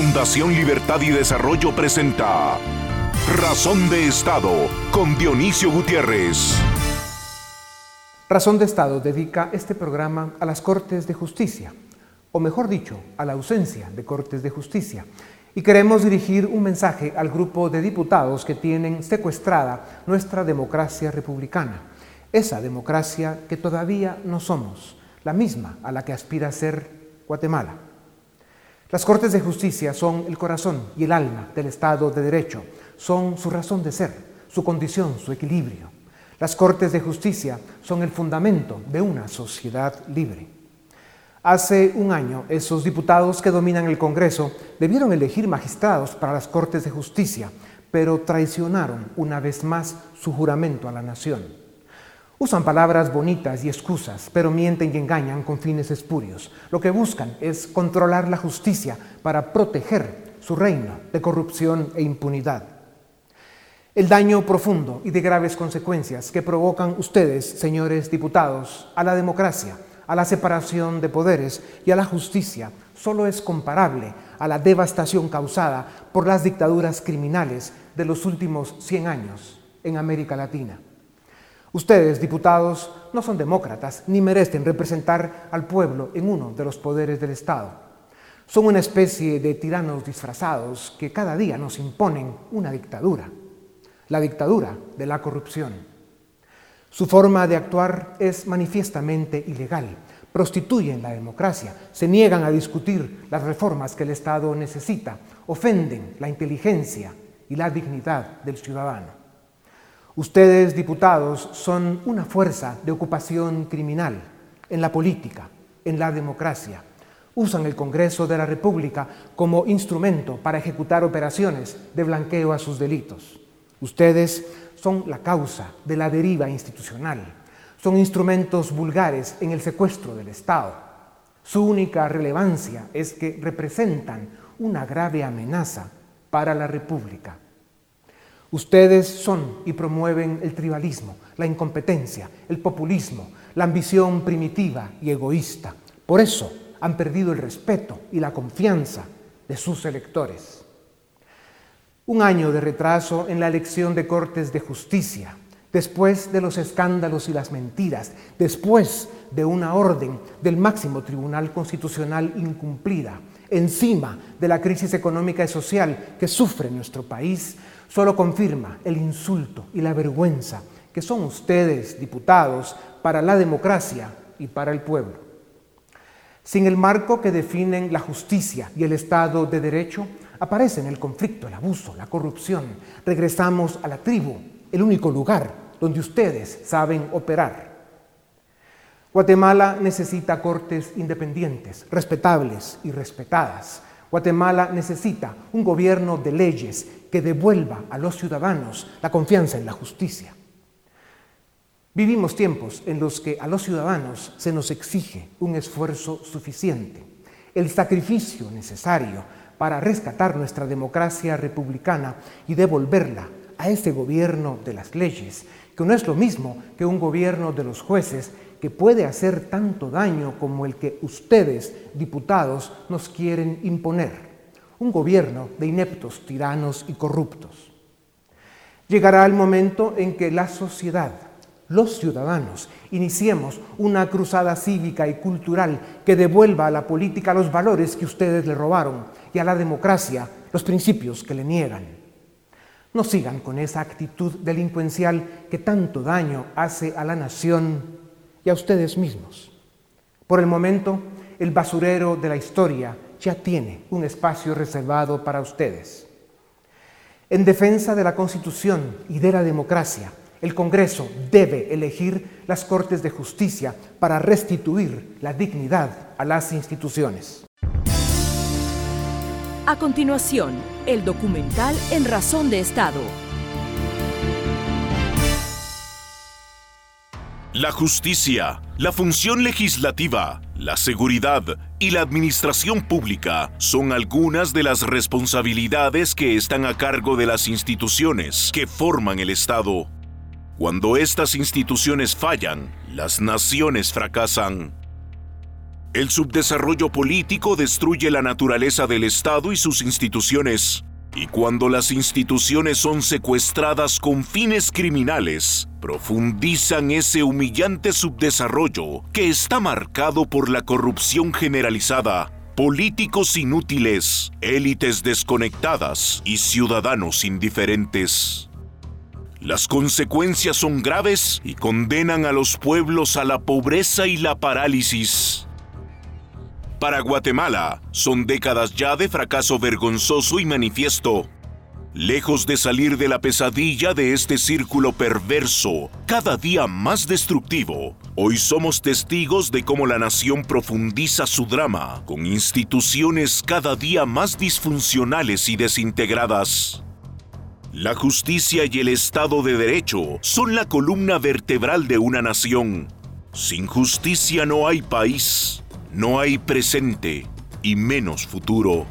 Fundación Libertad y Desarrollo presenta Razón de Estado con Dionisio Gutiérrez. Razón de Estado dedica este programa a las Cortes de Justicia, o mejor dicho, a la ausencia de Cortes de Justicia. Y queremos dirigir un mensaje al grupo de diputados que tienen secuestrada nuestra democracia republicana, esa democracia que todavía no somos, la misma a la que aspira a ser Guatemala. Las Cortes de Justicia son el corazón y el alma del Estado de Derecho, son su razón de ser, su condición, su equilibrio. Las Cortes de Justicia son el fundamento de una sociedad libre. Hace un año, esos diputados que dominan el Congreso debieron elegir magistrados para las Cortes de Justicia, pero traicionaron una vez más su juramento a la nación. Usan palabras bonitas y excusas, pero mienten y engañan con fines espurios. Lo que buscan es controlar la justicia para proteger su reino de corrupción e impunidad el daño profundo y de graves consecuencias que provocan ustedes, señores diputados, a la democracia, a la separación de poderes y a la justicia, solo es comparable a la devastación causada por las dictaduras criminales de los últimos 100 años en América Latina. Ustedes, diputados, no son demócratas ni merecen representar al pueblo en uno de los poderes del Estado. Son una especie de tiranos disfrazados que cada día nos imponen una dictadura la dictadura de la corrupción. Su forma de actuar es manifiestamente ilegal, prostituyen la democracia, se niegan a discutir las reformas que el Estado necesita, ofenden la inteligencia y la dignidad del ciudadano. Ustedes, diputados, son una fuerza de ocupación criminal en la política, en la democracia. Usan el Congreso de la República como instrumento para ejecutar operaciones de blanqueo a sus delitos. Ustedes son la causa de la deriva institucional, son instrumentos vulgares en el secuestro del Estado. Su única relevancia es que representan una grave amenaza para la República. Ustedes son y promueven el tribalismo, la incompetencia, el populismo, la ambición primitiva y egoísta. Por eso han perdido el respeto y la confianza de sus electores un año de retraso en la elección de Cortes de Justicia, después de los escándalos y las mentiras, después de una orden del máximo Tribunal Constitucional incumplida, encima de la crisis económica y social que sufre nuestro país, solo confirma el insulto y la vergüenza que son ustedes, diputados, para la democracia y para el pueblo. Sin el marco que definen la justicia y el Estado de Derecho, aparecen el conflicto, el abuso, la corrupción. Regresamos a la tribu, el único lugar donde ustedes saben operar. Guatemala necesita cortes independientes, respetables y respetadas. Guatemala necesita un gobierno de leyes que devuelva a los ciudadanos la confianza en la justicia. Vivimos tiempos en los que a los ciudadanos se nos exige un esfuerzo suficiente, el sacrificio necesario para rescatar nuestra democracia republicana y devolverla a ese gobierno de las leyes, que no es lo mismo que un gobierno de los jueces que puede hacer tanto daño como el que ustedes, diputados, nos quieren imponer. Un gobierno de ineptos, tiranos y corruptos. Llegará el momento en que la sociedad, los ciudadanos, iniciemos una cruzada cívica y cultural que devuelva a la política los valores que ustedes le robaron y a la democracia los principios que le niegan. No sigan con esa actitud delincuencial que tanto daño hace a la nación y a ustedes mismos. Por el momento, el basurero de la historia ya tiene un espacio reservado para ustedes. En defensa de la Constitución y de la democracia, el Congreso debe elegir las Cortes de Justicia para restituir la dignidad a las instituciones. A continuación, el documental En Razón de Estado. La justicia, la función legislativa, la seguridad y la administración pública son algunas de las responsabilidades que están a cargo de las instituciones que forman el Estado. Cuando estas instituciones fallan, las naciones fracasan. El subdesarrollo político destruye la naturaleza del Estado y sus instituciones. Y cuando las instituciones son secuestradas con fines criminales, profundizan ese humillante subdesarrollo que está marcado por la corrupción generalizada, políticos inútiles, élites desconectadas y ciudadanos indiferentes. Las consecuencias son graves y condenan a los pueblos a la pobreza y la parálisis. Para Guatemala, son décadas ya de fracaso vergonzoso y manifiesto. Lejos de salir de la pesadilla de este círculo perverso, cada día más destructivo, hoy somos testigos de cómo la nación profundiza su drama con instituciones cada día más disfuncionales y desintegradas. La justicia y el Estado de Derecho son la columna vertebral de una nación. Sin justicia no hay país. No hay presente y menos futuro.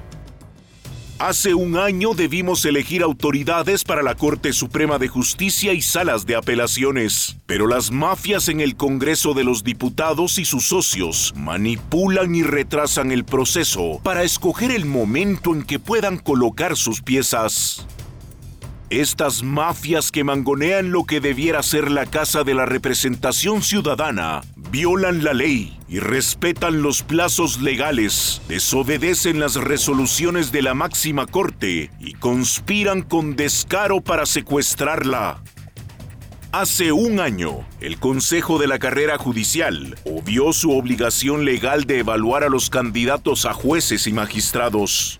Hace un año debimos elegir autoridades para la Corte Suprema de Justicia y salas de apelaciones, pero las mafias en el Congreso de los Diputados y sus socios manipulan y retrasan el proceso para escoger el momento en que puedan colocar sus piezas. Estas mafias que mangonean lo que debiera ser la Casa de la Representación Ciudadana violan la ley y respetan los plazos legales, desobedecen las resoluciones de la máxima corte y conspiran con descaro para secuestrarla. Hace un año, el Consejo de la Carrera Judicial obvió su obligación legal de evaluar a los candidatos a jueces y magistrados.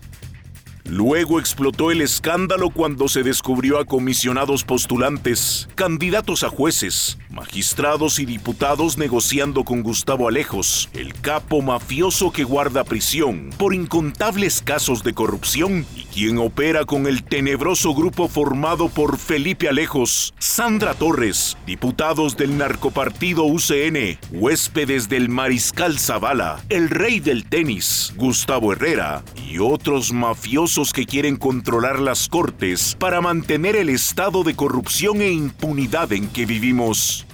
Luego explotó el escándalo cuando se descubrió a comisionados postulantes, candidatos a jueces, magistrados y diputados negociando con Gustavo Alejos, el capo mafioso que guarda prisión por incontables casos de corrupción y quien opera con el tenebroso grupo formado por Felipe Alejos, Sandra Torres, diputados del narcopartido UCN, huéspedes del mariscal Zavala, el rey del tenis, Gustavo Herrera y otros mafiosos que quieren controlar las cortes para mantener el estado de corrupción e impunidad en que vivimos.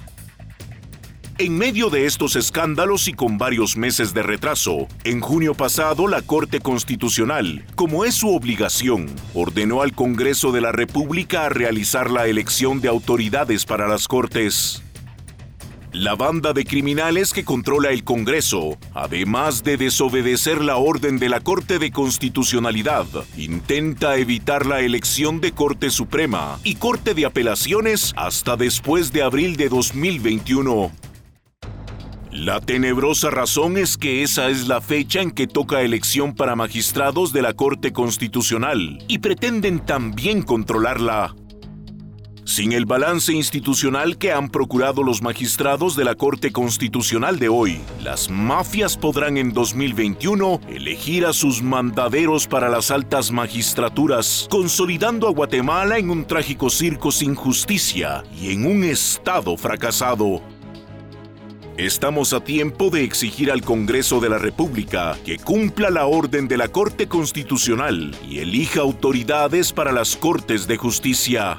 En medio de estos escándalos y con varios meses de retraso, en junio pasado la Corte Constitucional, como es su obligación, ordenó al Congreso de la República a realizar la elección de autoridades para las Cortes. La banda de criminales que controla el Congreso, además de desobedecer la orden de la Corte de Constitucionalidad, intenta evitar la elección de Corte Suprema y Corte de Apelaciones hasta después de abril de 2021. La tenebrosa razón es que esa es la fecha en que toca elección para magistrados de la Corte Constitucional y pretenden también controlarla. Sin el balance institucional que han procurado los magistrados de la Corte Constitucional de hoy, las mafias podrán en 2021 elegir a sus mandaderos para las altas magistraturas, consolidando a Guatemala en un trágico circo sin justicia y en un Estado fracasado. Estamos a tiempo de exigir al Congreso de la República que cumpla la orden de la Corte Constitucional y elija autoridades para las Cortes de Justicia.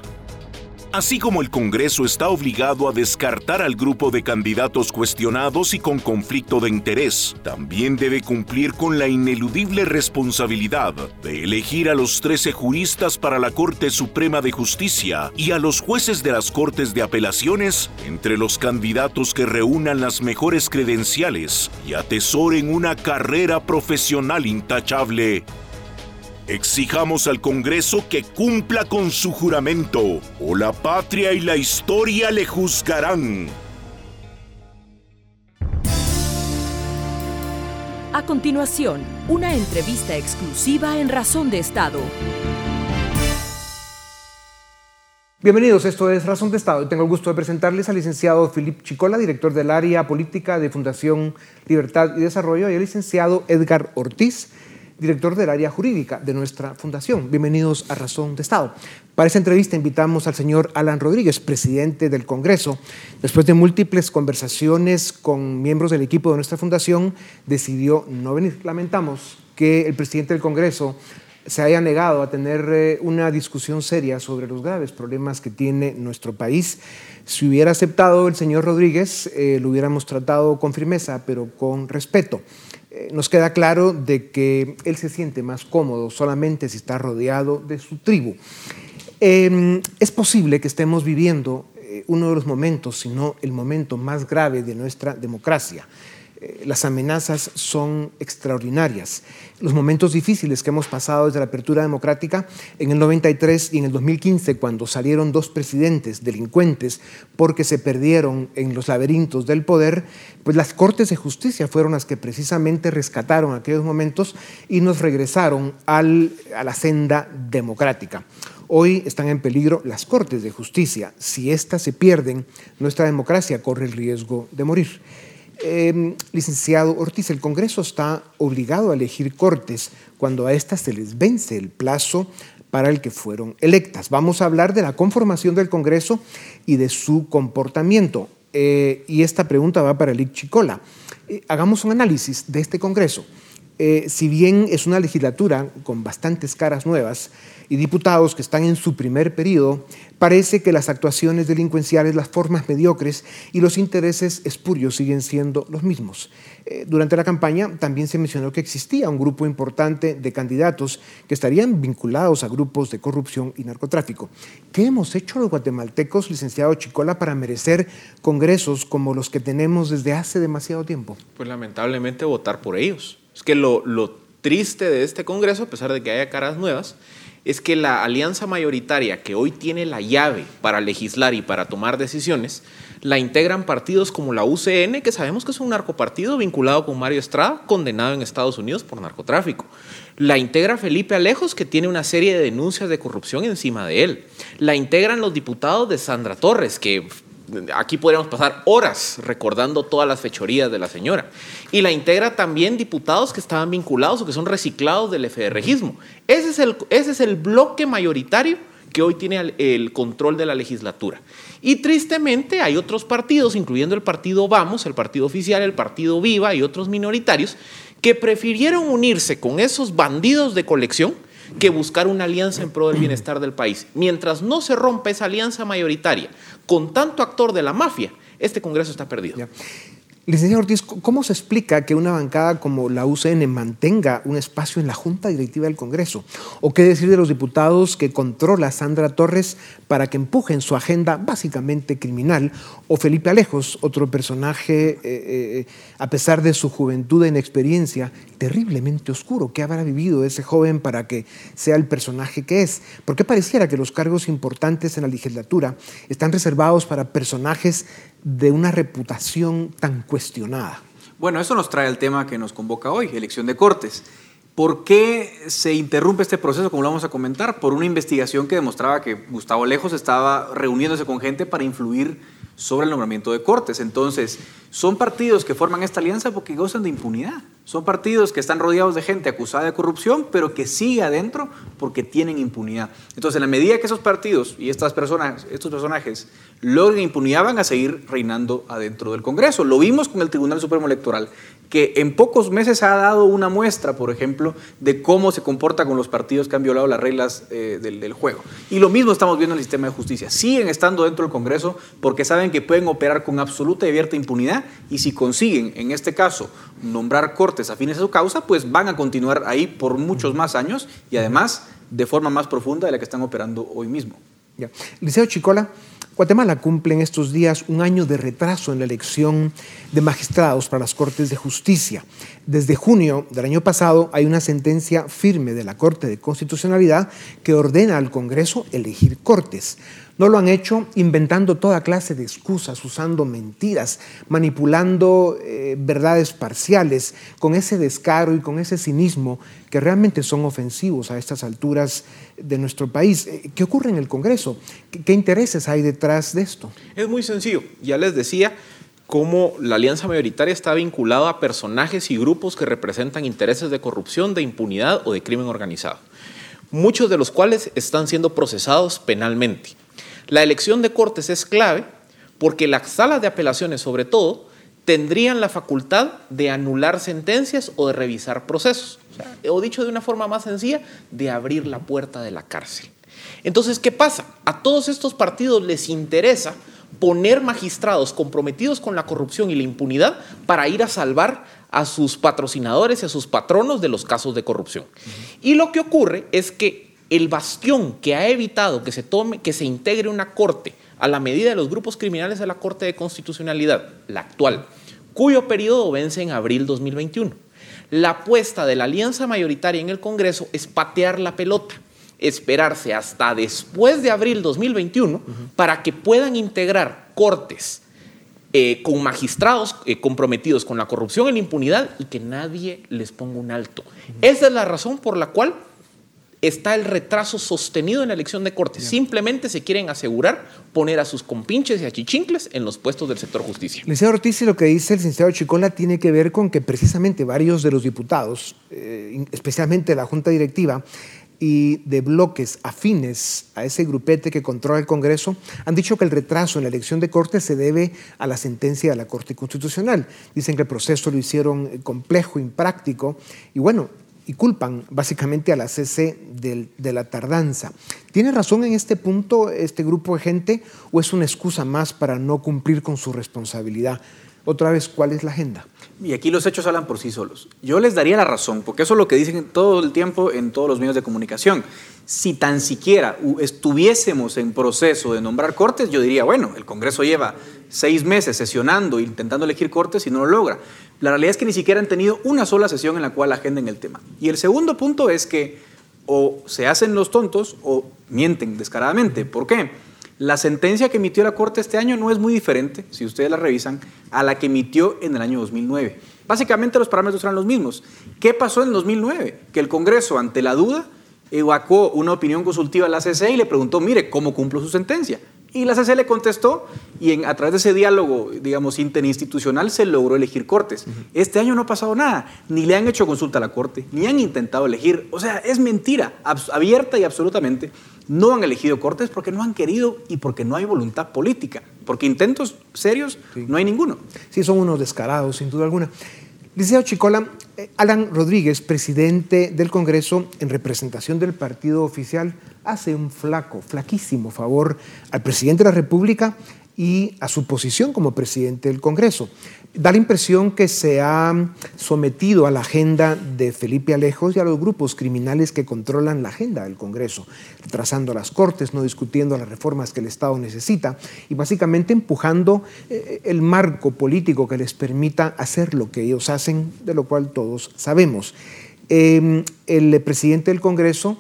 Así como el Congreso está obligado a descartar al grupo de candidatos cuestionados y con conflicto de interés, también debe cumplir con la ineludible responsabilidad de elegir a los 13 juristas para la Corte Suprema de Justicia y a los jueces de las Cortes de Apelaciones entre los candidatos que reúnan las mejores credenciales y atesoren una carrera profesional intachable. Exijamos al Congreso que cumpla con su juramento, o la patria y la historia le juzgarán. A continuación, una entrevista exclusiva en Razón de Estado. Bienvenidos, esto es Razón de Estado y tengo el gusto de presentarles al licenciado Filip Chicola, director del área política de Fundación Libertad y Desarrollo, y al licenciado Edgar Ortiz, director del área jurídica de nuestra fundación. Bienvenidos a Razón de Estado. Para esta entrevista invitamos al señor Alan Rodríguez, presidente del Congreso. Después de múltiples conversaciones con miembros del equipo de nuestra fundación, decidió no venir. Lamentamos que el presidente del Congreso se haya negado a tener eh, una discusión seria sobre los graves problemas que tiene nuestro país. Si hubiera aceptado el señor Rodríguez, eh, lo hubiéramos tratado con firmeza, pero con respeto. Eh, nos queda claro de que él se siente más cómodo solamente si está rodeado de su tribu. Em, es posible que estemos viviendo uno de los momentos, si no el momento más grave de nuestra democracia. Eh, las amenazas son extraordinarias. Los momentos difíciles que hemos pasado desde la apertura democrática en el 93 y en el 2015, cuando salieron dos presidentes delincuentes porque se perdieron en los laberintos del poder, pues las Cortes de Justicia fueron las que precisamente rescataron aquellos momentos y nos regresaron a la senda democrática. Hoy están en peligro las Cortes de Justicia. Si éstas se pierden, nuestra democracia corre el riesgo de morir. Em, licenciado Ortiz, el Congreso está obligado a elegir cortes cuando a estas se les vence el plazo para el que fueron electas. Vamos a hablar de la conformación del Congreso y de su comportamiento. Eh, y esta pregunta va para Lic Chicola. Eh, hagamos un análisis de este Congreso. Eh, si bien es una legislatura con bastantes caras nuevas y diputados que están en su primer periodo, parece que las actuaciones delincuenciales, las formas mediocres y los intereses espurios siguen siendo los mismos. Eh, durante la campaña también se mencionó que existía un grupo importante de candidatos que estarían vinculados a grupos de corrupción y narcotráfico. ¿Qué hemos hecho los guatemaltecos, licenciado Chicola, para merecer congresos como los que tenemos desde hace demasiado tiempo? Pues lamentablemente votar por ellos es que lo, triste de este Congreso, a pesar de que haya caras nuevas, es que la alianza mayoritaria que hoy tiene la llave para legislar y para tomar decisiones, la integran partidos como la UCN, que sabemos que es un narcopartido vinculado con Mario Estrada, condenado en Estados Unidos por narcotráfico. La integra Felipe Alejos, que tiene una serie de denuncias de corrupción encima de él. La integran los diputados de Sandra Torres, que aquí podríamos pasar horas recordando todas las fechorías de la señora. Y la integra también diputados que estaban vinculados o que son reciclados del FDRgismo. Ese es el, ese es el bloque mayoritario que hoy tiene el, control de la legislatura. Y tristemente hay otros partidos, incluyendo el partido Vamos, el partido oficial, el partido Viva y otros minoritarios, que prefirieron unirse con esos bandidos de colección que buscar una alianza en pro del bienestar del país. Mientras no se rompa esa alianza mayoritaria con tanto actor de la mafia, este Congreso está perdido. Licenciado Ortiz, ¿cómo se explica que una bancada como la UCN mantenga un espacio en la Junta Directiva del Congreso? ¿O qué decir de los diputados que controla Sandra Torres para que empujen su agenda básicamente criminal? ¿O Felipe Alejos, otro personaje, eh, eh, a pesar de su juventud e inexperiencia, terriblemente oscuro? ¿Qué habrá vivido ese joven para que sea el personaje que es? ¿Por qué pareciera que los cargos importantes en la legislatura están reservados para personajes de una reputación tan cuestionada. Bueno, eso nos trae al tema que nos convoca hoy, elección de Cortes. ¿Por qué se interrumpe este proceso, como lo vamos a comentar? Por una investigación que demostraba que Gustavo Lejos estaba reuniéndose con gente para influir sobre el nombramiento de Cortes. Entonces, son partidos que forman esta alianza porque gozan de impunidad. Son partidos que están rodeados de gente acusada de corrupción, pero que sigue adentro porque tienen impunidad. Entonces, en la medida que esos partidos y estas personas, estos personajes logren impunidad, van a seguir reinando adentro del Congreso. Lo vimos con el Tribunal Supremo Electoral, que en pocos meses ha dado una muestra, por ejemplo, de cómo se comporta con los partidos que han violado las reglas eh, del, del juego. Y lo mismo estamos viendo en el sistema de justicia. Siguen estando dentro del Congreso porque saben que pueden operar con absoluta y abierta impunidad y si consiguen, en este caso, nombrar cortes afines a su causa, pues van a continuar ahí por muchos más años y además de forma más profunda de la que están operando hoy mismo. Liceo Chicola, Guatemala cumple en estos días un año de retraso en la elección de magistrados para las Cortes de Justicia. Desde junio del año pasado hay una sentencia firme de la Corte de Constitucionalidad que ordena al Congreso elegir cortes. No lo han hecho inventando toda clase de excusas, usando mentiras, manipulando eh, verdades parciales, con ese descaro y con ese cinismo que realmente son ofensivos a estas alturas de nuestro país. Eh, ¿Qué ocurre en el Congreso? ¿Qué, intereses hay detrás de esto? Es muy sencillo. Ya les decía cómo la alianza mayoritaria está vinculada a personajes y grupos que representan intereses de corrupción, de impunidad o de crimen organizado, muchos de los cuales están siendo procesados penalmente. La elección de cortes es clave porque las salas de apelaciones, sobre todo, tendrían la facultad de anular sentencias o de revisar procesos. o dicho de una forma más sencilla, de abrir la puerta de la cárcel. Entonces, ¿qué pasa? A todos estos partidos les interesa poner magistrados comprometidos con la corrupción y la impunidad para ir a salvar a sus patrocinadores y a sus patronos de los casos de corrupción. Y lo que ocurre es que el bastión que ha evitado que se tome, que se integre una corte a la medida de los grupos criminales de la Corte de Constitucionalidad, la actual, cuyo periodo vence en abril 2021. La apuesta de la alianza mayoritaria en el Congreso es patear la pelota esperarse hasta después de abril 2021 para que puedan integrar cortes eh, con magistrados eh, comprometidos con la corrupción y la impunidad y que nadie les ponga un alto. Esa es la razón por la cual está el retraso sostenido en la elección de cortes. Simplemente se quieren asegurar poner a sus compinches y a chichincles en los puestos del sector justicia. Licenciado Ortiz, lo que dice el licenciado Chicola tiene que ver con que precisamente varios de los diputados, eh, especialmente la Junta Directiva, y de bloques afines a ese grupete que controla el Congreso han dicho que el retraso en la elección de Corte se debe a la sentencia de la Corte Constitucional. Dicen que el proceso lo hicieron complejo, impráctico y bueno, y culpan básicamente a la CC de la tardanza. ¿Tiene razón en este punto este grupo de gente o es una excusa más para no cumplir con su responsabilidad? Otra vez, ¿cuál es la agenda? Y aquí los hechos hablan por sí solos. Yo les daría la razón, porque eso es lo que dicen todo el tiempo en todos los medios de comunicación. Si tan siquiera estuviésemos en proceso de nombrar cortes, yo diría, bueno, el Congreso lleva seis meses sesionando, intentando elegir cortes y no lo logra. La realidad es que ni siquiera han tenido una sola sesión en la cual agenden el tema. Y el segundo punto es que o se hacen los tontos o mienten descaradamente. ¿Por qué? La sentencia que emitió la Corte este año no es muy diferente, si ustedes la revisan, a la que emitió en el año 2009. Básicamente los parámetros eran los mismos. ¿Qué pasó en el 2009? Que el Congreso, ante la duda, evacuó una opinión consultiva a la CC y le preguntó, mire, ¿cómo cumplo su sentencia? Y la CC le contestó y a través de ese diálogo, digamos, interinstitucional se logró elegir cortes. Este año no ha pasado nada, ni le han hecho consulta a la Corte, ni han intentado elegir. O sea, es mentira, abierta y absolutamente. No han elegido cortes porque no han querido y porque no hay voluntad política. Porque intentos serios no hay ninguno. Sí, son unos descarados, sin duda alguna. Liceo Chicola, eh, Alan Rodríguez, presidente del Congreso en representación del partido oficial, hace un flaco, flaquísimo favor al presidente de la República y a su posición como presidente del Congreso. Da la impresión que se ha sometido a la agenda de Felipe Alejos y a los grupos criminales que controlan la agenda del Congreso, retrasando las cortes, no discutiendo las reformas que el Estado necesita y básicamente empujando eh, el marco político que les permita hacer lo que ellos hacen, de lo cual todos sabemos. Em, el presidente del Congreso,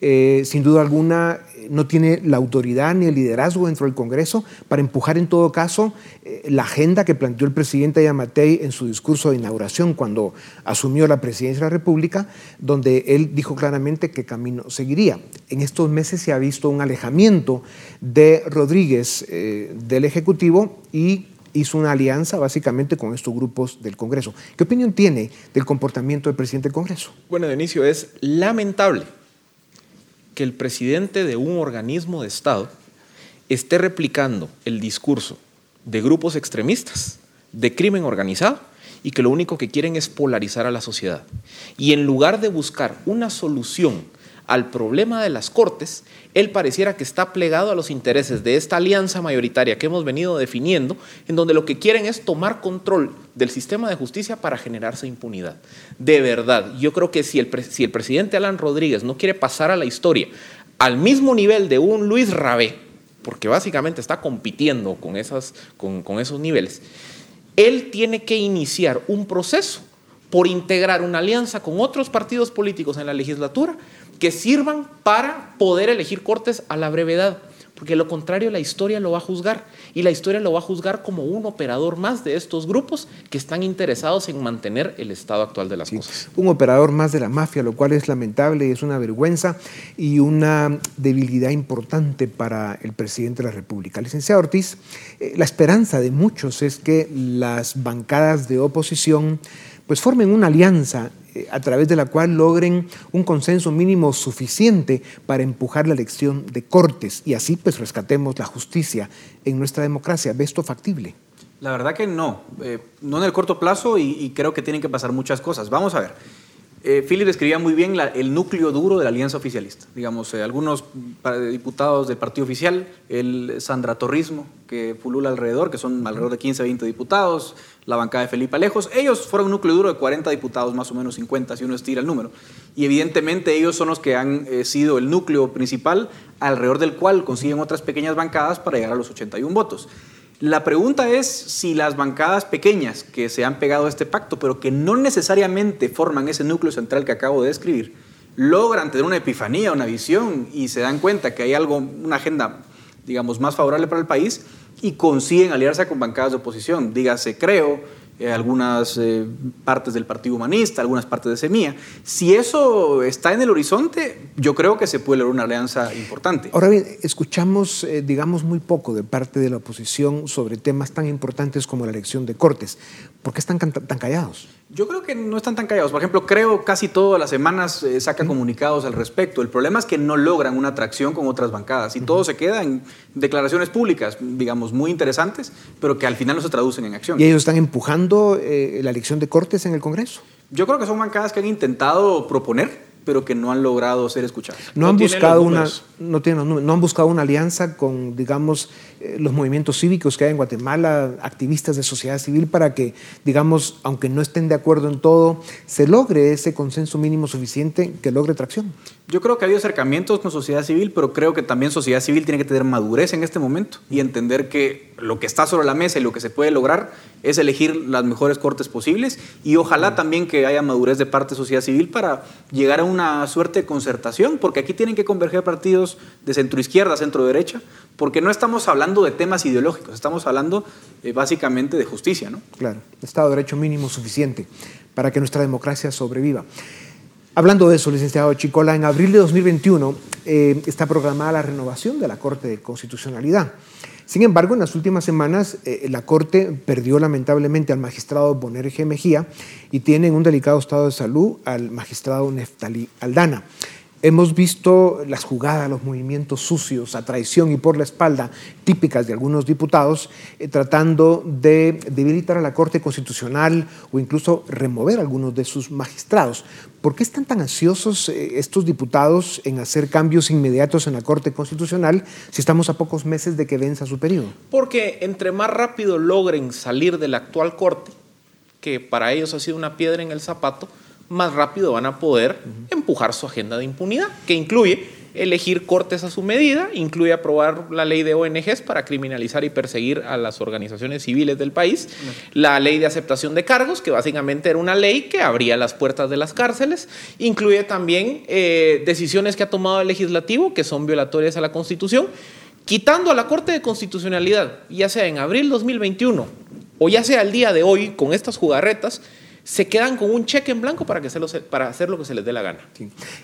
eh, sin duda alguna, no tiene la autoridad ni el liderazgo dentro del Congreso para empujar en todo caso eh, la agenda que planteó el presidente Yamatei en su discurso de inauguración cuando asumió la presidencia de la República, donde él dijo claramente qué camino seguiría. En estos meses se ha visto un alejamiento de Rodríguez eh, del Ejecutivo y hizo una alianza básicamente con estos grupos del Congreso. ¿Qué opinión tiene del comportamiento del presidente del Congreso? Bueno, Dionisio, es lamentable que el presidente de un organismo de Estado esté replicando el discurso de grupos extremistas, de crimen organizado, y que lo único que quieren es polarizar a la sociedad. Y en lugar de buscar una solución al problema de las Cortes, él pareciera que está plegado a los intereses de esta alianza mayoritaria que hemos venido definiendo, en donde lo que quieren es tomar control del sistema de justicia para generarse impunidad. De verdad, yo creo que si el, si el presidente Alan Rodríguez no quiere pasar a la historia al mismo nivel de un Luis Rabé, porque básicamente está compitiendo con, con esos niveles, él tiene que iniciar un proceso por integrar una alianza con otros partidos políticos en la legislatura que sirvan para poder elegir cortes a la brevedad, porque lo contrario la historia lo va a juzgar y la historia lo va a juzgar como un operador más de estos grupos que están interesados en mantener el estado actual de las cosas. Un operador más de la mafia, lo cual es lamentable, y es una vergüenza y una debilidad importante para el presidente de la República. Licenciado Ortiz, eh, la esperanza de muchos es que las bancadas de oposición pues formen una alianza eh, a través de la cual logren un consenso mínimo suficiente para empujar la elección de cortes y así pues rescatemos la justicia en nuestra democracia. ¿Ve esto factible? La verdad que no, eh, no en el corto plazo y, creo que tienen que pasar muchas cosas. Vamos a ver. Eh, Philip describía muy bien el núcleo duro de la alianza oficialista. Digamos, eh, algunos diputados del partido oficial, el sandratorrismo que pulula alrededor, que son alrededor de 15, 20 diputados, la bancada de Felipe Alejos, ellos fueron un núcleo duro de 40 diputados, más o menos 50 si uno estira el número. Y evidentemente ellos son los que han eh, sido el núcleo principal alrededor del cual consiguen otras pequeñas bancadas para llegar a los 81 votos. La pregunta es si las bancadas pequeñas que se han pegado a este pacto, pero que no necesariamente forman ese núcleo central que acabo de describir, logran tener una epifanía, una visión y se dan cuenta que hay algo, una agenda, digamos, más favorable para el país y consiguen aliarse con bancadas de oposición. Dígase, creo, eh, algunas eh, partes del Partido Humanista, algunas partes de Semilla. Si eso está en el horizonte, yo creo que se puede lograr una alianza importante. Ahora bien, escuchamos, eh, digamos, muy poco de parte de la oposición sobre temas tan importantes como la elección de Cortes. ¿Por qué están tan callados? Yo creo que no están tan callados. Por ejemplo, creo casi todas las semanas eh, saca comunicados al respecto. El problema es que no logran una atracción con otras bancadas y todo se queda en declaraciones públicas, digamos, muy interesantes, pero que al final no se traducen en acción. ¿Y ellos están empujando eh, la elección de Cortes en el Congreso? Yo creo que son bancadas que han intentado proponer pero que no han logrado ser escuchados. No, han buscado una no tienen no han buscado una alianza con digamos los movimientos cívicos que hay en Guatemala, activistas de sociedad civil para que digamos aunque no estén de acuerdo en todo, se logre ese consenso mínimo suficiente que logre tracción. Yo creo que ha habido acercamientos con sociedad civil, pero creo que también sociedad civil tiene que tener madurez en este momento y entender que lo que está sobre la mesa y lo que se puede lograr es elegir las mejores cortes posibles y ojalá también que haya madurez de parte de sociedad civil para llegar a una suerte de concertación, porque aquí tienen que converger partidos de centro izquierda, centro derecha, porque no estamos hablando de temas ideológicos, estamos hablando eh, básicamente de justicia. ¿no? Claro, Estado de Derecho mínimo suficiente para que nuestra democracia sobreviva. Hablando de eso, licenciado Chicola, en abril de 2021 eh, está programada la renovación de la Corte de Constitucionalidad. Sin embargo, en las últimas semanas eh, la Corte perdió lamentablemente al magistrado Boner G. Mejía y tiene en un delicado estado de salud al magistrado Neftali Aldana. Hemos visto las jugadas, los movimientos sucios, a traición y por la espalda, típicas de algunos diputados, eh, tratando de debilitar a la Corte Constitucional o incluso remover algunos de sus magistrados. ¿Por qué están tan ansiosos eh, estos diputados en hacer cambios inmediatos en la Corte Constitucional si estamos a pocos meses de que venza su periodo? Porque entre más rápido logren salir de la actual Corte, que para ellos ha sido una piedra en el zapato, más rápido van a poder empujar su agenda de impunidad, que incluye elegir cortes a su medida, incluye aprobar la ley de ONGs para criminalizar y perseguir a las organizaciones civiles del país, la ley de aceptación de cargos, que básicamente era una ley que abría las puertas de las cárceles, incluye también eh, decisiones que ha tomado el legislativo que son violatorias a la Constitución, quitando a la Corte de Constitucionalidad, ya sea en abril 2021 o ya sea el día de hoy, con estas jugarretas, se quedan con un cheque en blanco para, que se para hacer lo que se les dé la gana.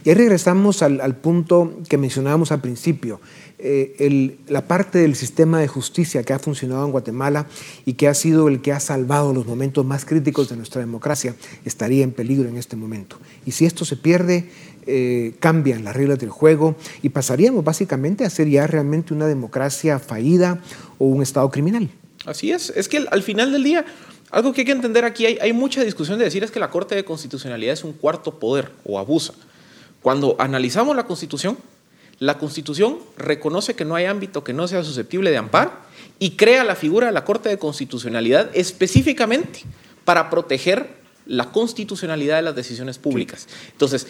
Y ahí regresamos al, punto que mencionábamos al principio, eh, la parte del sistema de justicia que ha funcionado en Guatemala y que ha sido el que ha salvado los momentos más críticos de nuestra democracia, estaría en peligro en este momento. Y si esto se pierde, eh, cambian las reglas del juego y pasaríamos básicamente a ser ya realmente una democracia fallida o un Estado criminal. Así es, es que al final del día algo que hay que entender aquí, hay, mucha discusión de decir es que la Corte de Constitucionalidad es un cuarto poder o abusa. Cuando analizamos la Constitución, la Constitución reconoce que no hay ámbito que no sea susceptible de amparo y crea la figura de la Corte de Constitucionalidad específicamente para proteger la constitucionalidad de las decisiones públicas. Entonces,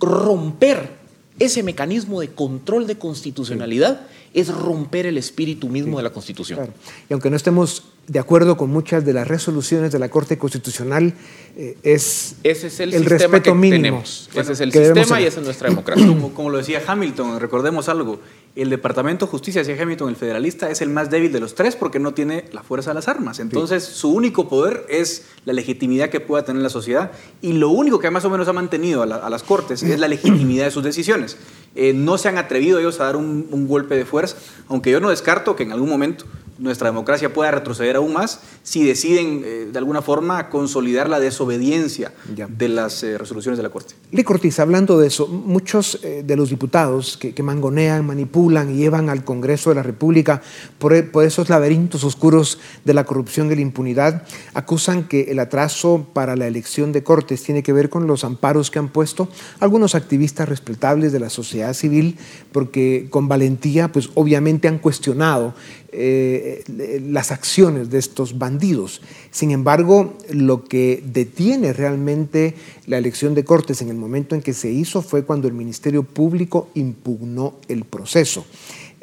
romper ese mecanismo de control de constitucionalidad es romper el espíritu mismo de la Constitución. Y aunque no estemos de acuerdo con muchas de las resoluciones de la Corte Constitucional, eh, es, Ese es el, respeto mínimo. Tenemos. Ese es el sistema y esa es nuestra democracia. Como, lo decía Hamilton, recordemos algo, el Departamento de Justicia, decía Hamilton, el federalista, es el más débil de los tres porque no tiene la fuerza de las armas. Entonces, su único poder es la legitimidad que pueda tener la sociedad y lo único que más o menos ha mantenido a, las Cortes es la legitimidad de sus decisiones. Eh, no se han atrevido ellos a dar un golpe de fuerza, aunque yo no descarto que en algún momento nuestra democracia pueda retroceder aún más si deciden eh, de alguna forma consolidar la desobediencia de las resoluciones de la Corte. Le Cortiz, hablando de eso, muchos eh, de los diputados que, mangonean, manipulan, manipulan y llevan al Congreso de la República por, esos laberintos oscuros de la corrupción y la impunidad, acusan que el atraso para la elección de Cortes tiene que ver con los amparos que han puesto algunos activistas respetables de la sociedad civil, porque con valentía, pues obviamente han cuestionado eh, las acciones de estos bandidos. Sin embargo, lo que detiene realmente la elección de Cortes en el momento en que se hizo fue cuando el Ministerio Público impugnó el proceso.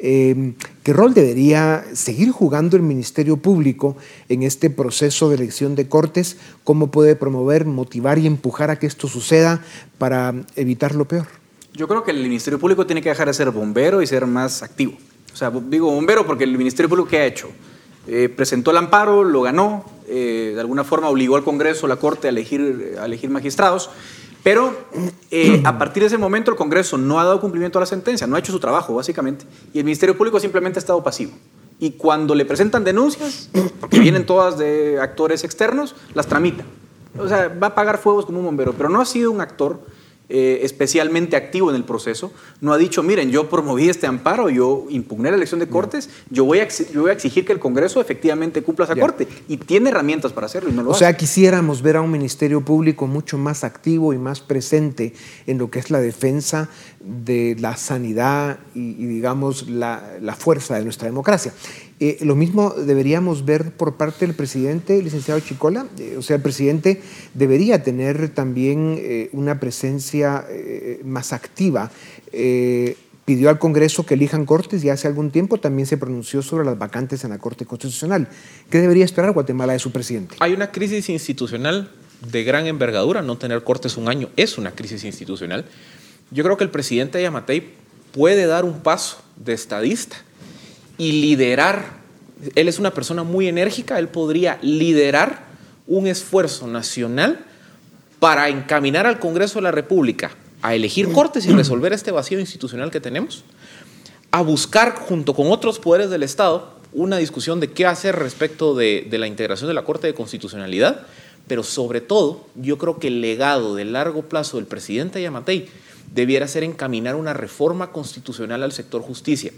Eh, ¿Qué rol debería seguir jugando el Ministerio Público en este proceso de elección de Cortes? ¿Cómo puede promover, motivar y empujar a que esto suceda para evitar lo peor? Yo creo que el Ministerio Público tiene que dejar de ser bombero y ser más activo. O sea, digo bombero porque el Ministerio Público, ¿qué ha hecho? Eh, presentó el amparo, lo ganó, eh, de alguna forma obligó al Congreso, la Corte a elegir magistrados, pero eh, a partir de ese momento el Congreso no ha dado cumplimiento a la sentencia, no ha hecho su trabajo, básicamente, y el Ministerio Público simplemente ha estado pasivo. Y cuando le presentan denuncias, porque vienen todas de actores externos, las tramita. O sea, va a pagar fuegos como un bombero, pero no ha sido un actor eh, especialmente activo en el proceso, no ha dicho, miren, yo promoví este amparo, yo impugné la elección de Cortes, yo, voy a, yo voy a exigir que el Congreso efectivamente cumpla esa Corte y tiene herramientas para hacerlo y no lo O sea, quisiéramos ver a un Ministerio Público mucho más activo y más presente en lo que es la defensa de la sanidad y, digamos, la, la fuerza de nuestra democracia. Eh, lo mismo deberíamos ver por parte del presidente, licenciado Chicola. Eh, o sea, el presidente debería tener también eh, una presencia más activa. pidió al Congreso que elijan cortes y hace algún tiempo también se pronunció sobre las vacantes en la Corte Constitucional. ¿Qué debería esperar Guatemala de su presidente? Hay una crisis institucional de gran envergadura. No tener cortes un año es una crisis institucional. Yo creo que el presidente Yamatei puede dar un paso de estadista y liderar. Él es una persona muy enérgica, él podría liderar un esfuerzo nacional para encaminar al Congreso de la República a elegir cortes y resolver este vacío institucional que tenemos, a buscar junto con otros poderes del Estado una discusión de qué hacer respecto de, la integración de la Corte de Constitucionalidad, pero sobre todo yo creo que el legado de largo plazo del presidente Yamatei debiera ser encaminar una reforma constitucional al sector justicia.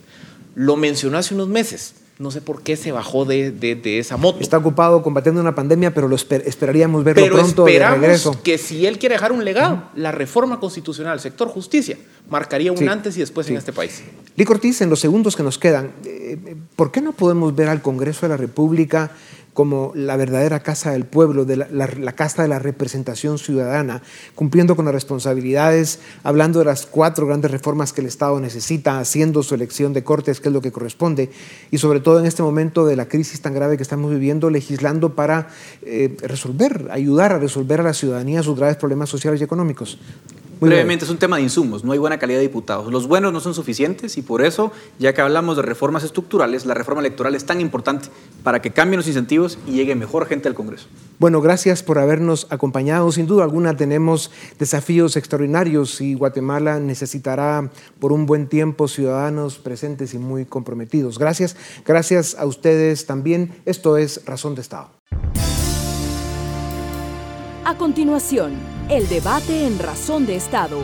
Lo mencionó hace unos meses. No sé por qué se bajó de, esa moto. Está ocupado combatiendo una pandemia, pero lo esperaríamos verlo pronto de regreso. que si él quiere dejar un legado, la reforma constitucional, sector justicia, marcaría un antes y después en este país. Lee Cortiz, en los segundos que nos quedan, eh, ¿por qué no podemos ver al Congreso de la República como la verdadera casa del pueblo, de la, casa de la representación ciudadana, cumpliendo con las responsabilidades, hablando de las cuatro grandes reformas que el Estado necesita, haciendo su elección de cortes, que es lo que corresponde, y sobre todo en este momento de la crisis tan grave que estamos viviendo, legislando para eh, resolver, ayudar a resolver a la ciudadanía sus graves problemas sociales y económicos. Brevemente, es un tema de insumos, no hay buena calidad de diputados. Los buenos no son suficientes y por eso, ya que hablamos de reformas estructurales, la reforma electoral es tan importante para que cambien los incentivos y llegue mejor gente al Congreso. Bueno, gracias por habernos acompañado. Sin duda alguna tenemos desafíos extraordinarios y Guatemala necesitará por un buen tiempo ciudadanos presentes y muy comprometidos. Gracias, gracias a ustedes también. Esto es Razón de Estado. A continuación, el debate en Razón de Estado.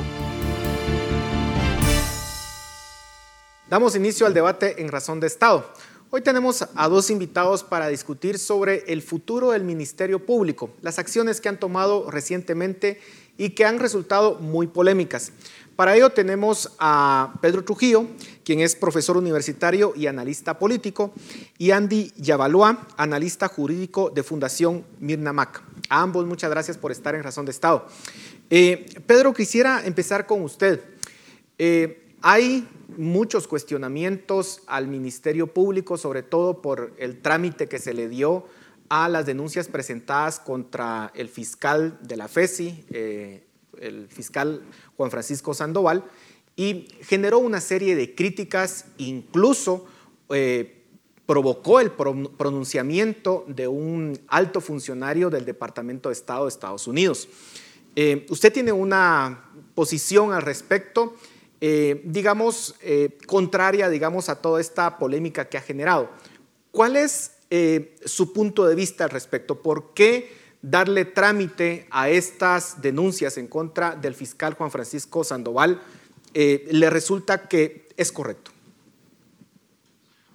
Damos inicio al debate en Razón de Estado. Hoy tenemos a dos invitados para discutir sobre el futuro del Ministerio Público, las acciones que han tomado recientemente y que han resultado muy polémicas. Para ello tenemos a Pedro Trujillo, quien es profesor universitario y analista político, y Andy Yavaloa, analista jurídico de Fundación Mirna Mac. A ambos muchas gracias por estar en Razón de Estado. Eh, Pedro, quisiera empezar con usted. Eh, hay muchos cuestionamientos al Ministerio Público, sobre todo por el trámite que se le dio a las denuncias presentadas contra el fiscal de la FESI, eh, el fiscal Juan Francisco Sandoval, y generó una serie de críticas, incluso provocó el pronunciamiento de un alto funcionario del Departamento de Estado de Estados Unidos. Eh, usted tiene una posición al respecto, eh, digamos, eh, contraria, digamos, a toda esta polémica que ha generado. ¿Cuál es su punto de vista al respecto? ¿Por qué darle trámite a estas denuncias en contra del fiscal Juan Francisco Sandoval le resulta que es correcto?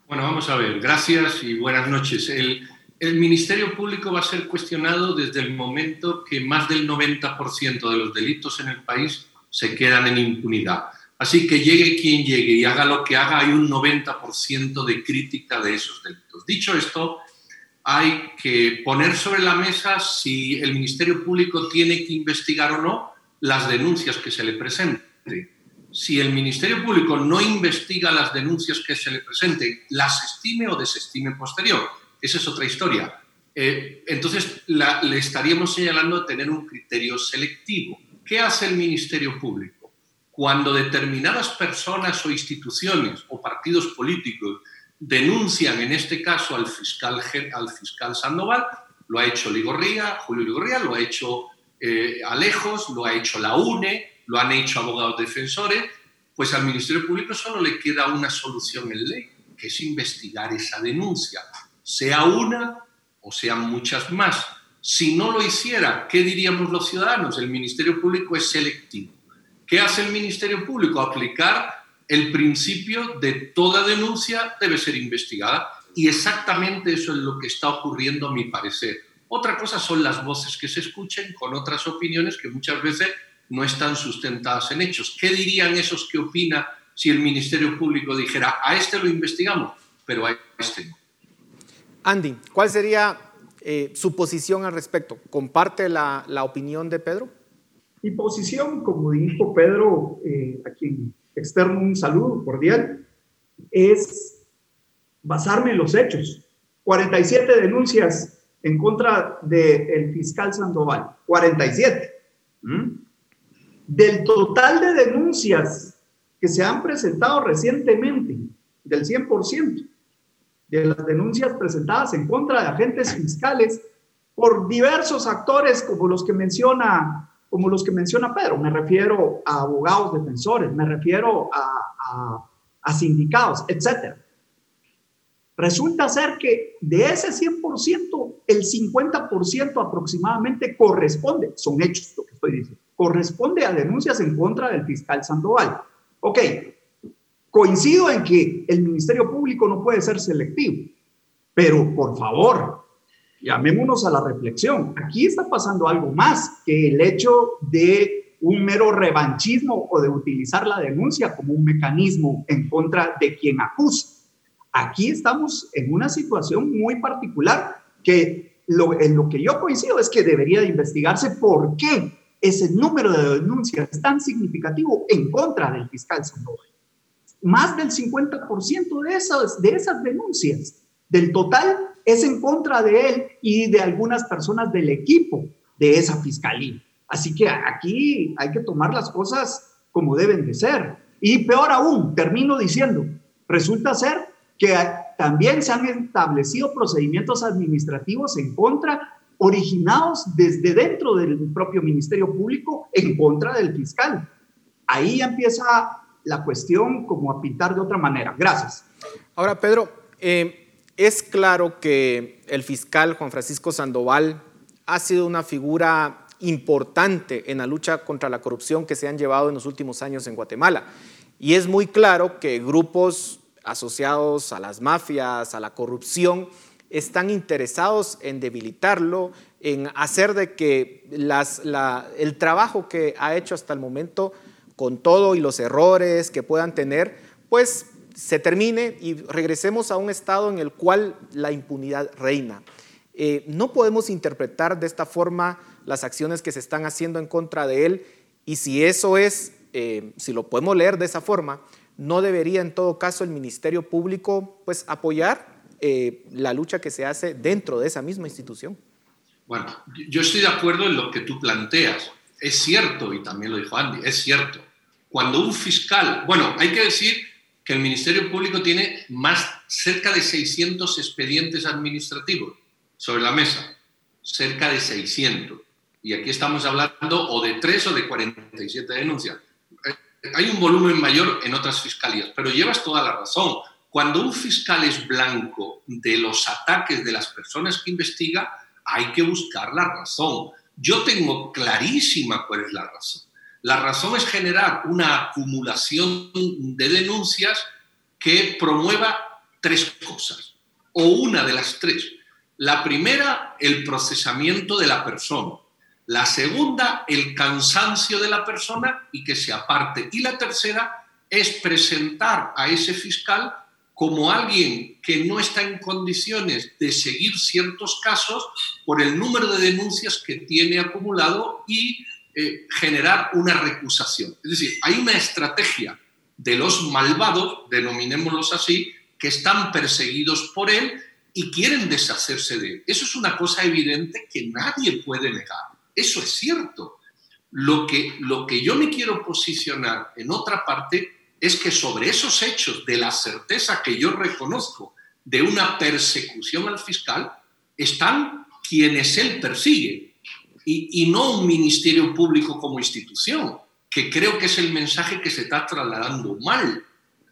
Bueno, vamos a ver. Gracias y buenas noches. El, el Ministerio Público va a ser cuestionado desde el momento que más del 90% de los delitos en el país se quedan en impunidad. Así que llegue quien llegue y haga lo que haga, hay un 90% de crítica de esos delitos. Dicho esto, hay que poner sobre la mesa si el Ministerio Público tiene que investigar o no las denuncias que se le presenten. Si el Ministerio Público no investiga las denuncias que se le presenten, las estime o desestime posterior. Esa es otra historia. Eh, entonces, le estaríamos señalando tener un criterio selectivo. ¿Qué hace el Ministerio Público? Cuando determinadas personas o instituciones o partidos políticos denuncian en este caso al fiscal, al fiscal Sandoval, lo ha hecho Ligorría, Julio Ligorría, lo ha hecho eh, Alejos, lo ha hecho la UNE, lo han hecho abogados defensores, pues al Ministerio Público solo le queda una solución en ley, que es investigar esa denuncia, sea una o sean muchas más. Si no lo hiciera, ¿qué diríamos los ciudadanos? El Ministerio Público es selectivo. ¿Qué hace el Ministerio Público? Aplicar el principio de toda denuncia debe ser investigada y exactamente eso es lo que está ocurriendo a mi parecer. Otra cosa son las voces que se escuchen con otras opiniones que muchas veces no están sustentadas en hechos. ¿Qué dirían esos que opinan si el Ministerio Público dijera, a este lo investigamos, pero a este no? Andy, ¿cuál sería eh, su posición al respecto? ¿Comparte la, opinión de Pedro? Mi posición, como dijo Pedro, eh, a quien externo un saludo cordial, es basarme en los hechos. 47 denuncias en contra del fiscal Sandoval. 47. ¿Mm? Del total de denuncias que se han presentado recientemente, del 100%, de las denuncias presentadas en contra de agentes fiscales por diversos actores como los que menciona como los que menciona Pedro. Me refiero a abogados defensores, me refiero a, a, sindicatos, etc. Resulta ser que de ese 100%, el 50% aproximadamente corresponde, son hechos lo que estoy diciendo, corresponde a denuncias en contra del fiscal Sandoval. Ok, coincido en que el Ministerio Público no puede ser selectivo, pero por favor, llamémonos a la reflexión. Aquí está pasando algo más que el hecho de un mero revanchismo o de utilizar la denuncia como un mecanismo en contra de quien acusa. Aquí estamos en una situación muy particular que lo, en lo que yo coincido es que debería de investigarse por qué ese número de denuncias es tan significativo en contra del fiscal Sandoval. Más del 50% de esas, de esas denuncias del total es en contra de él y de algunas personas del equipo de esa fiscalía. Así que aquí hay que tomar las cosas como deben de ser. Y peor aún, termino diciendo, resulta ser que también se han establecido procedimientos administrativos en contra, originados desde dentro del propio Ministerio Público en contra del fiscal. Ahí empieza la cuestión como a pintar de otra manera. Gracias. Ahora, Pedro, eh, es claro que el fiscal Juan Francisco Sandoval ha sido una figura importante en la lucha contra la corrupción que se han llevado en los últimos años en Guatemala. Y es muy claro que grupos asociados a las mafias, a la corrupción, están interesados en debilitarlo, en hacer de que el trabajo que ha hecho hasta el momento, con todo y los errores que puedan tener, pues se termine y regresemos a un estado en el cual la impunidad reina. Eh, no podemos interpretar de esta forma las acciones que se están haciendo en contra de él y si eso es, eh, si lo podemos leer de esa forma, no debería en todo caso el Ministerio Público pues apoyar eh, la lucha que se hace dentro de esa misma institución. Bueno, yo estoy de acuerdo en lo que tú planteas. Es cierto, y también lo dijo Andy, es cierto. Cuando un fiscal, bueno, hay que decir que el Ministerio Público tiene más, cerca de 600 expedientes administrativos sobre la mesa, cerca de 600. Y aquí estamos hablando o de 3 o de 47 denuncias. Eh, hay un volumen mayor en otras fiscalías, pero llevas toda la razón. Cuando un fiscal es blanco de los ataques de las personas que investiga, hay que buscar la razón. Yo tengo clarísima cuál es la razón. La razón es generar una acumulación de denuncias que promueva tres cosas, o una de las tres. La primera, el procesamiento de la persona. La segunda, el cansancio de la persona y que se aparte. Y la tercera es presentar a ese fiscal como alguien que no está en condiciones de seguir ciertos casos por el número de denuncias que tiene acumulado y eh, generar una recusación. Es decir, hay una estrategia de los malvados, denominémoslos así, que están perseguidos por él y quieren deshacerse de él. Eso es una cosa evidente que nadie puede negar. Eso es cierto. Lo que, lo que yo me quiero posicionar en otra parte es que sobre esos hechos de la certeza que yo reconozco de una persecución al fiscal están quienes él persigue y, no un ministerio público como institución, que creo que es el mensaje que se está trasladando mal.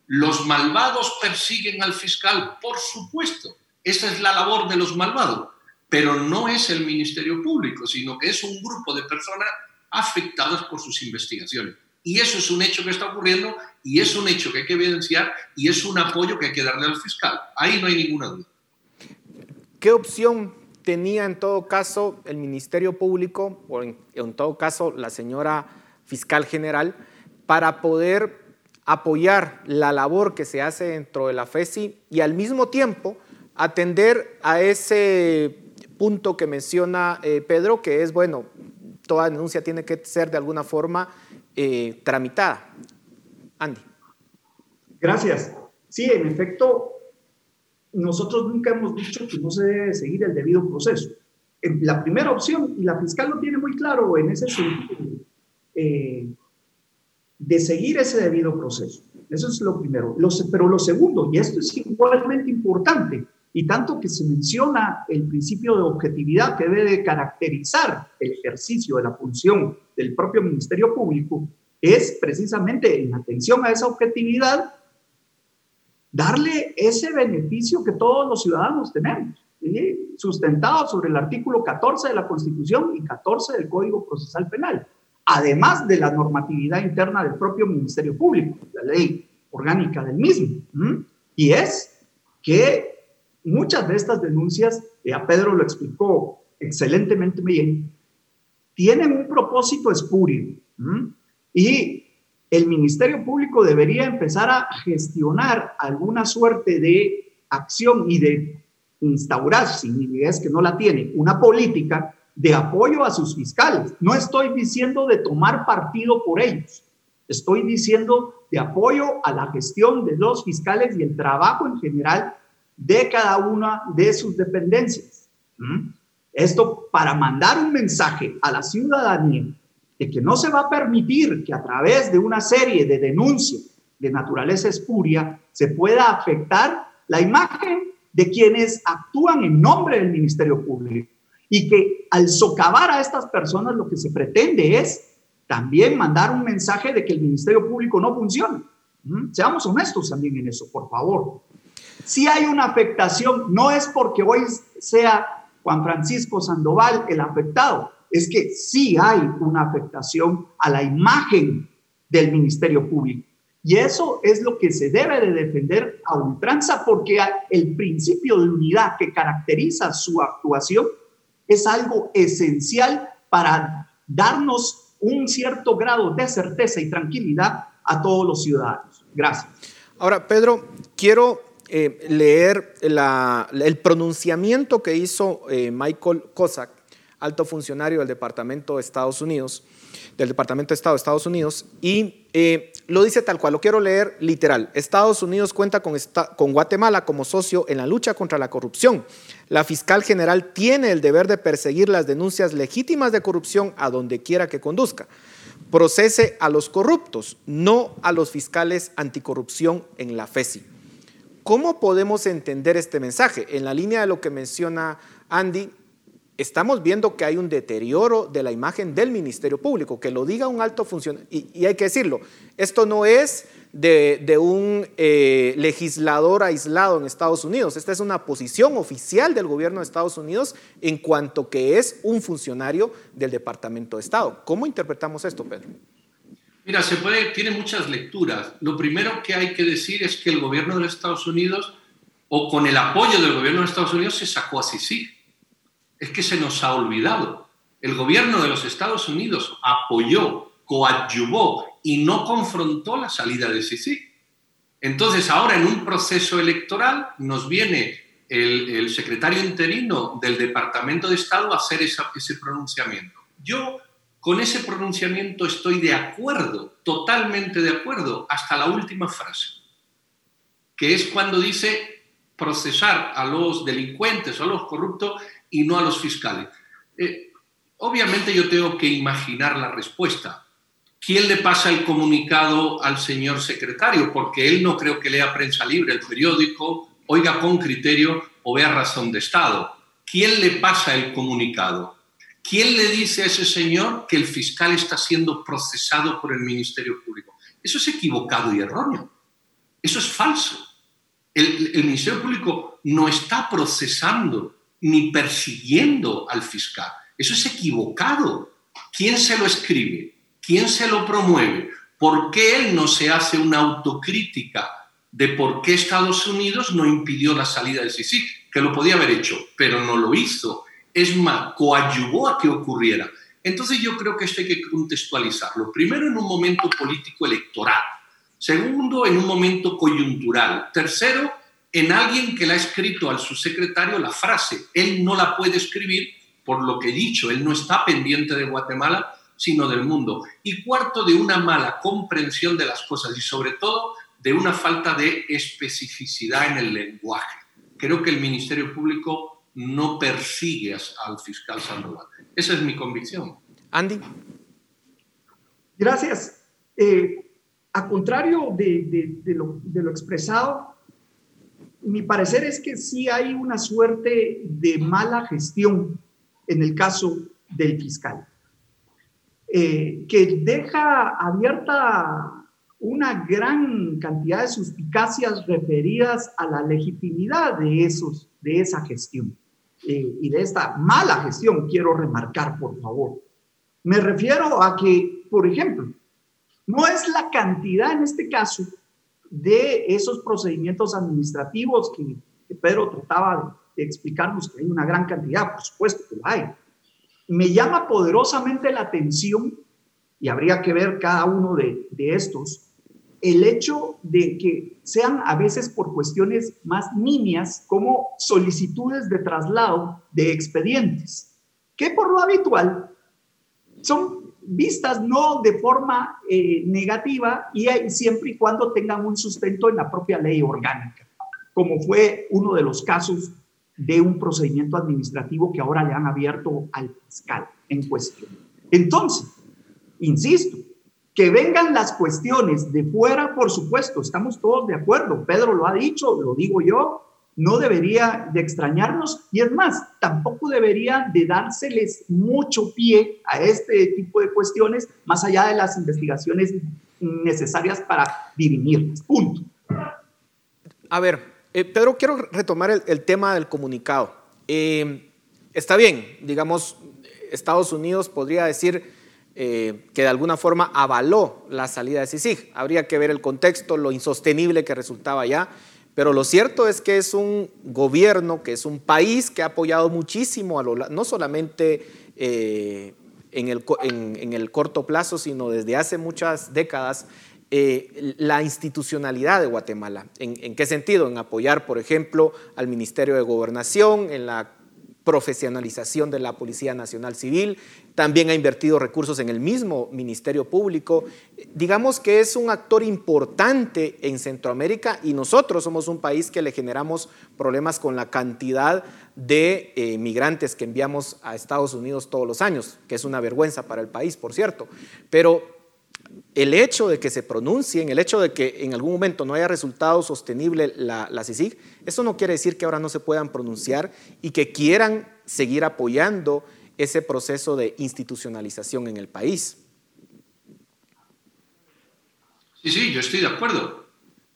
Los malvados persiguen al fiscal, por supuesto, esa es la labor de los malvados, pero no es el Ministerio Público, sino que es un grupo de personas afectadas por sus investigaciones. Y eso es un hecho que está ocurriendo y es un hecho que hay que evidenciar y es un apoyo que hay que darle al fiscal. Ahí no hay ninguna duda. ¿Qué opción tenía en todo caso el Ministerio Público o en, todo caso la señora fiscal general para poder apoyar la labor que se hace dentro de la FESI y al mismo tiempo atender a ese punto que menciona eh, Pedro, que es, bueno, toda denuncia tiene que ser de alguna forma eh, tramitada. Andy. Gracias. Sí, en efecto, nosotros nunca hemos dicho que no se debe seguir el debido proceso. La primera opción, y la fiscal lo tiene muy claro en ese sentido, eh, de seguir ese debido proceso. Eso es lo primero. pero lo segundo, y esto es igualmente importante, y tanto que se menciona el principio de objetividad que debe de caracterizar el ejercicio de la función del propio Ministerio Público, es precisamente en atención a esa objetividad, darle ese beneficio que todos los ciudadanos tenemos, sustentado sobre el artículo 14 de la Constitución y 14 del Código Procesal Penal, además de la normatividad interna del propio Ministerio Público, la ley orgánica del mismo. Y es que muchas de estas denuncias, ya Pedro lo explicó excelentemente bien, tienen un propósito espurio. Y el Ministerio Público debería empezar a gestionar alguna suerte de acción y de instaurar, si es que no la tiene, una política de apoyo a sus fiscales. No estoy diciendo de tomar partido por ellos, estoy diciendo de apoyo a la gestión de los fiscales y el trabajo en general de cada una de sus dependencias. Esto para mandar un mensaje a la ciudadanía de que no se va a permitir que a través de una serie de denuncias de naturaleza espuria se pueda afectar la imagen de quienes actúan en nombre del Ministerio Público y que al socavar a estas personas lo que se pretende es también mandar un mensaje de que el Ministerio Público no funciona. Seamos honestos también en eso, por favor. Si hay una afectación, no es porque hoy sea Juan Francisco Sandoval el afectado, es que sí hay una afectación a la imagen del Ministerio Público. Y eso es lo que se debe de defender a ultranza porque el principio de unidad que caracteriza su actuación es algo esencial para darnos un cierto grado de certeza y tranquilidad a todos los ciudadanos. Gracias. Ahora, Pedro, quiero eh, leer el pronunciamiento que hizo eh, Michael Cossack, alto funcionario del Departamento de Estados Unidos, del Departamento de Estado de Estados Unidos, y eh, lo dice tal cual, lo quiero leer literal. Estados Unidos cuenta con, con Guatemala como socio en la lucha contra la corrupción. La fiscal general tiene el deber de perseguir las denuncias legítimas de corrupción a donde quiera que conduzca. Procese a los corruptos, no a los fiscales anticorrupción en la FESI. ¿Cómo podemos entender este mensaje? En la línea de lo que menciona Andy, estamos viendo que hay un deterioro de la imagen del Ministerio Público, que lo diga un alto funcionario, y, hay que decirlo, esto no es de, un eh, legislador aislado en Estados Unidos, esta es una posición oficial del gobierno de Estados Unidos en cuanto que es un funcionario del Departamento de Estado. ¿Cómo interpretamos esto, Pedro? Mira, se puede, tiene muchas lecturas. Lo primero que hay que decir es que el gobierno de Estados Unidos o con el apoyo del gobierno de Estados Unidos se sacó a Sisi. Es que se nos ha olvidado. El gobierno de los Estados Unidos apoyó, coadyuvó y no confrontó la salida de Sisi. Entonces, ahora en un proceso electoral nos viene el, secretario interino del Departamento de Estado a hacer ese pronunciamiento. Yo con ese pronunciamiento estoy de acuerdo, totalmente de acuerdo, hasta la última frase, que es cuando dice procesar a los delincuentes o a los corruptos y no a los fiscales. Eh, obviamente yo tengo que imaginar la respuesta. ¿Quién le pasa el comunicado al señor secretario? Porque él no creo que lea prensa libre, el periódico, oiga con criterio o vea razón de Estado. ¿Quién le pasa el comunicado? ¿Quién le dice a ese señor que el fiscal está siendo procesado por el Ministerio Público? Eso es equivocado y erróneo. Eso es falso. El, el Ministerio Público no está procesando ni persiguiendo al fiscal. Eso es equivocado. ¿Quién se lo escribe? ¿Quién se lo promueve? ¿Por qué él no se hace una autocrítica de por qué Estados Unidos no impidió la salida del Sisi? Que lo podía haber hecho, pero no lo hizo. Es más, coadyuvó a que ocurriera. Entonces yo creo que esto hay que contextualizarlo. Primero en un momento político electoral. Segundo, en un momento coyuntural. Tercero, en alguien que le ha escrito al subsecretario la frase. Él no la puede escribir por lo que he dicho. Él no está pendiente de Guatemala, sino del mundo. Y cuarto, de una mala comprensión de las cosas y sobre todo de una falta de especificidad en el lenguaje. Creo que el Ministerio Público no persigue al fiscal Sandoval. Esa es mi convicción. Andy. Gracias. Eh, a contrario de, lo, de, lo, expresado, mi parecer es que sí hay una suerte de mala gestión en el caso del fiscal. Eh, que deja abierta una gran cantidad de suspicacias referidas a la legitimidad de, esos, de esa gestión eh, y de esta mala gestión, quiero remarcar, por favor. Me refiero a que, por ejemplo, no es la cantidad en este caso de esos procedimientos administrativos que, Pedro trataba de, de explicarnos que hay una gran cantidad, por supuesto que lo hay, me llama poderosamente la atención, y habría que ver cada uno de, estos, el hecho de que sean a veces por cuestiones más niñas como solicitudes de traslado de expedientes, que por lo habitual son vistas no de forma eh, negativa y siempre y cuando tengan un sustento en la propia ley orgánica, como fue uno de los casos de un procedimiento administrativo que ahora le han abierto al fiscal en cuestión. Entonces, insisto, que vengan las cuestiones de fuera, por supuesto, estamos todos de acuerdo, Pedro lo ha dicho, lo digo yo, no debería de extrañarnos y es más, tampoco debería de dárseles mucho pie a este tipo de cuestiones más allá de las investigaciones necesarias para dirimirlas. Punto. A ver, eh, Pedro, quiero retomar el, tema del comunicado. Eh, está bien, digamos, Estados Unidos podría decir eh, que de alguna forma avaló la salida de CICIG. Habría que ver el contexto, lo insostenible que resultaba ya. Pero lo cierto es que es un gobierno, que es un país que ha apoyado muchísimo, a lo, no solamente en el, en el corto plazo, sino desde hace muchas décadas, eh, la institucionalidad de Guatemala. ¿En, qué sentido? En apoyar, por ejemplo, al Ministerio de Gobernación, en la profesionalización de la Policía Nacional Civil, también ha invertido recursos en el mismo Ministerio Público. Digamos que es un actor importante en Centroamérica y nosotros somos un país que le generamos problemas con la cantidad de eh, migrantes que enviamos a Estados Unidos todos los años, que es una vergüenza para el país, por cierto. Pero el hecho de que se pronuncien, el hecho de que en algún momento no haya resultado sostenible la, la CICIG, eso no quiere decir que ahora no se puedan pronunciar y que quieran seguir apoyando ese proceso de institucionalización en el país. Sí, sí, yo estoy de acuerdo.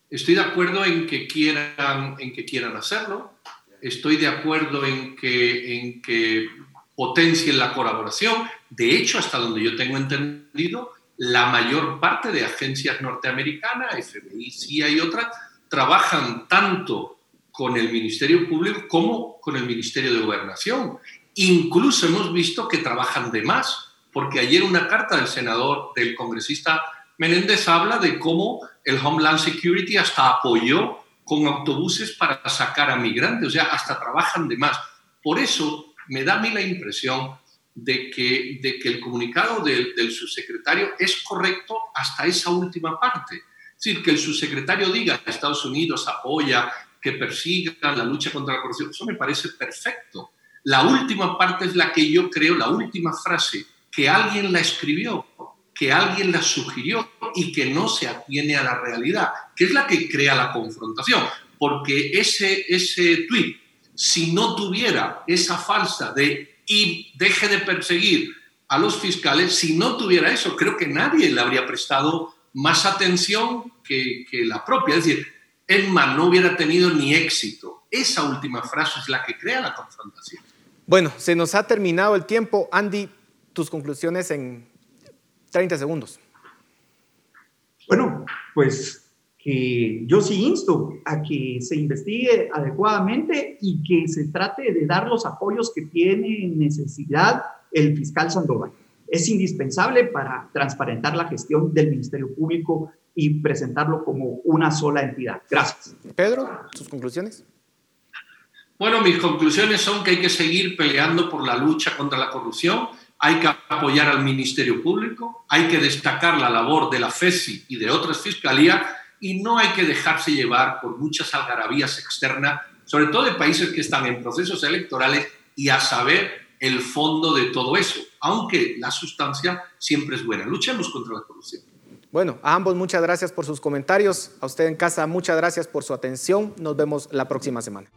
Estoy de acuerdo en que quieran, en que quieran hacerlo. Estoy de acuerdo en que, en que potencien la colaboración. De hecho, hasta donde yo tengo entendido, la mayor parte de agencias norteamericanas, FBI, CIA y otras, trabajan tanto con el Ministerio Público como con el Ministerio de Gobernación. Incluso hemos visto que trabajan de más, porque ayer una carta del senador, del congresista Menéndez habla de cómo el Homeland Security hasta apoyó con autobuses para sacar a migrantes, o sea, hasta trabajan de más. Por eso me da a mí la impresión de que, de que el comunicado del, subsecretario es correcto hasta esa última parte. Es decir, que el subsecretario diga que Estados Unidos apoya que persigan la lucha contra la corrupción, eso me parece perfecto. La última parte es la que yo creo, la última frase, que alguien la escribió, que alguien la sugirió y que no se atiene a la realidad, que es la que crea la confrontación. Porque ese, ese tweet, si no tuviera esa falsa de y deje de perseguir a los fiscales, si no tuviera eso, creo que nadie le habría prestado más atención que, que la propia. Es decir, Emma no hubiera tenido ni éxito. Esa última frase es la que crea la confrontación. Bueno, se nos ha terminado el tiempo. Andy, tus conclusiones en 30 segundos. Bueno, pues que yo sí insto a que se investigue adecuadamente y que se trate de dar los apoyos que tiene necesidad el fiscal Sandoval. Es indispensable para transparentar la gestión del Ministerio Público y presentarlo como una sola entidad. Gracias. Pedro, sus conclusiones. Bueno, mis conclusiones son que hay que seguir peleando por la lucha contra la corrupción hay que apoyar al Ministerio Público, hay que destacar la labor de la FESI y de otras fiscalías y no hay que dejarse llevar por muchas algarabías externas, sobre todo de países que están en procesos electorales y a saber el fondo de todo eso, aunque la sustancia siempre es buena. Luchemos contra la corrupción. Bueno, a ambos muchas gracias por sus comentarios. A usted en casa muchas gracias por su atención. Nos vemos la próxima semana.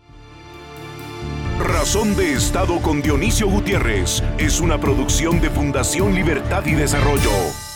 Razón de Estado con Dionisio Gutiérrez es una producción de Fundación Libertad y Desarrollo.